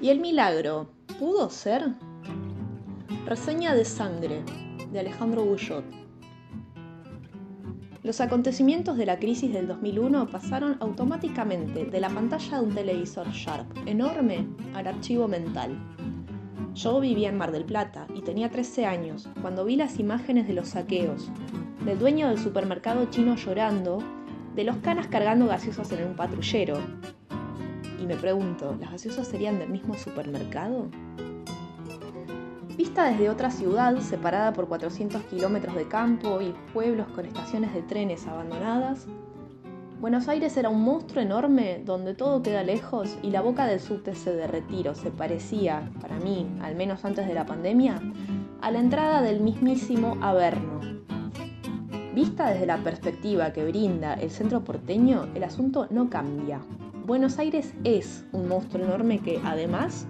¿Y el milagro pudo ser? Reseña de sangre de Alejandro Bouillot. Los acontecimientos de la crisis del 2001 pasaron automáticamente de la pantalla de un televisor Sharp enorme al archivo mental. Yo vivía en Mar del Plata y tenía 13 años cuando vi las imágenes de los saqueos, del dueño del supermercado chino llorando, de los canas cargando gaseosas en un patrullero, me pregunto, ¿las gaseosas serían del mismo supermercado? Vista desde otra ciudad, separada por 400 kilómetros de campo y pueblos con estaciones de trenes abandonadas, Buenos Aires era un monstruo enorme donde todo queda lejos y la boca del subte de retiro se parecía, para mí, al menos antes de la pandemia, a la entrada del mismísimo Averno. Vista desde la perspectiva que brinda el centro porteño, el asunto no cambia. Buenos Aires es un monstruo enorme que, además,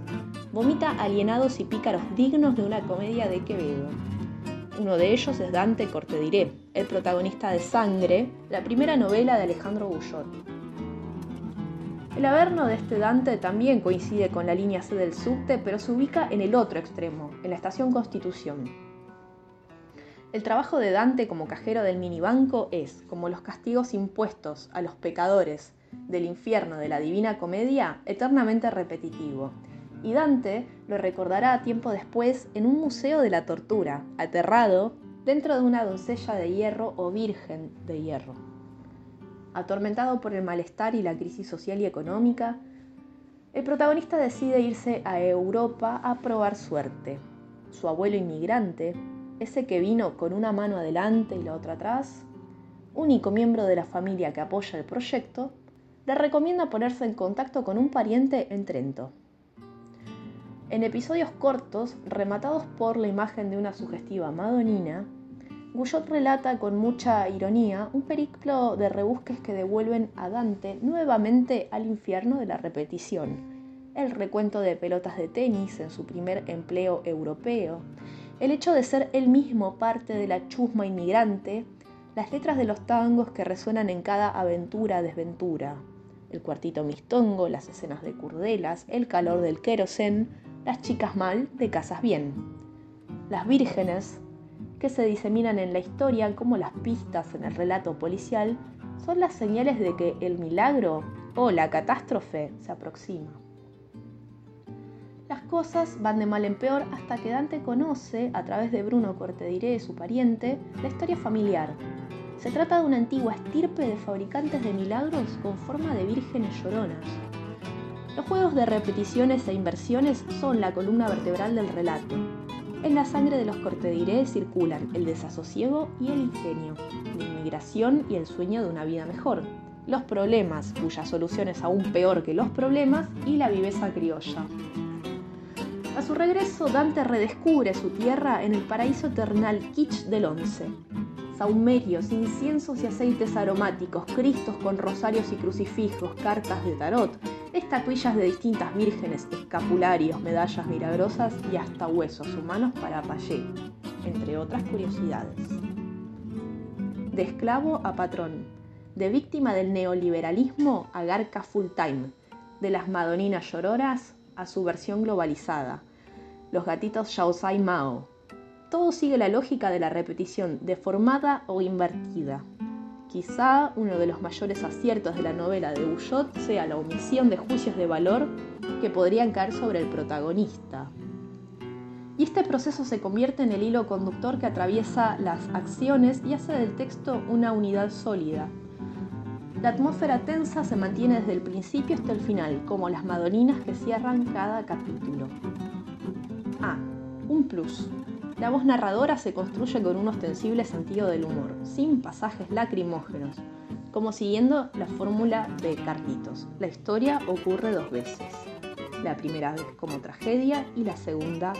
vomita alienados y pícaros dignos de una comedia de Quevedo. Uno de ellos es Dante Cortediré, el protagonista de Sangre, la primera novela de Alejandro Bullot. El averno de este Dante también coincide con la línea C del subte, pero se ubica en el otro extremo, en la estación Constitución. El trabajo de Dante como cajero del minibanco es, como los castigos impuestos a los pecadores del infierno de la Divina Comedia eternamente repetitivo. Y Dante lo recordará tiempo después en un museo de la tortura, aterrado dentro de una doncella de hierro o virgen de hierro. Atormentado por el malestar y la crisis social y económica, el protagonista decide irse a Europa a probar suerte. Su abuelo inmigrante, ese que vino con una mano adelante y la otra atrás, único miembro de la familia que apoya el proyecto, le recomienda ponerse en contacto con un pariente en Trento. En episodios cortos, rematados por la imagen de una sugestiva Madonina, Guyot relata con mucha ironía un periplo de rebusques que devuelven a Dante nuevamente al infierno de la repetición. El recuento de pelotas de tenis en su primer empleo europeo, el hecho de ser él mismo parte de la chusma inmigrante, las letras de los tangos que resuenan en cada aventura-desventura, el cuartito mistongo, las escenas de curdelas, el calor del querosén, las chicas mal de casas bien. Las vírgenes, que se diseminan en la historia como las pistas en el relato policial, son las señales de que el milagro o la catástrofe se aproxima. Las cosas van de mal en peor hasta que Dante conoce, a través de Bruno Cortediré, su pariente, la historia familiar, se trata de una antigua estirpe de fabricantes de milagros con forma de vírgenes lloronas. Los juegos de repeticiones e inversiones son la columna vertebral del relato. En la sangre de los cortediré circulan el desasosiego y el ingenio, la inmigración y el sueño de una vida mejor, los problemas, cuya solución es aún peor que los problemas, y la viveza criolla. A su regreso, Dante redescubre su tierra en el paraíso eternal kitsch del once, saumerios, inciensos y aceites aromáticos, cristos con rosarios y crucifijos, cartas de tarot, estatuillas de distintas vírgenes, escapularios, medallas milagrosas y hasta huesos humanos para payé, entre otras curiosidades. De esclavo a patrón, de víctima del neoliberalismo a garca full time, de las madoninas llororas a su versión globalizada, los gatitos Shaosai Mao, todo sigue la lógica de la repetición, deformada o invertida. Quizá uno de los mayores aciertos de la novela de Bouillot sea la omisión de juicios de valor que podrían caer sobre el protagonista. Y este proceso se convierte en el hilo conductor que atraviesa las acciones y hace del texto una unidad sólida. La atmósfera tensa se mantiene desde el principio hasta el final, como las madoninas que cierran cada capítulo. Ah, un plus. La voz narradora se construye con un ostensible sentido del humor, sin pasajes lacrimógenos, como siguiendo la fórmula de Carlitos. La historia ocurre dos veces, la primera vez como tragedia y la segunda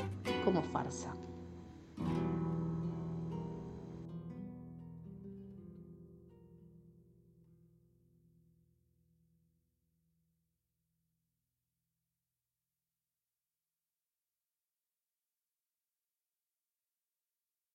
como farsa.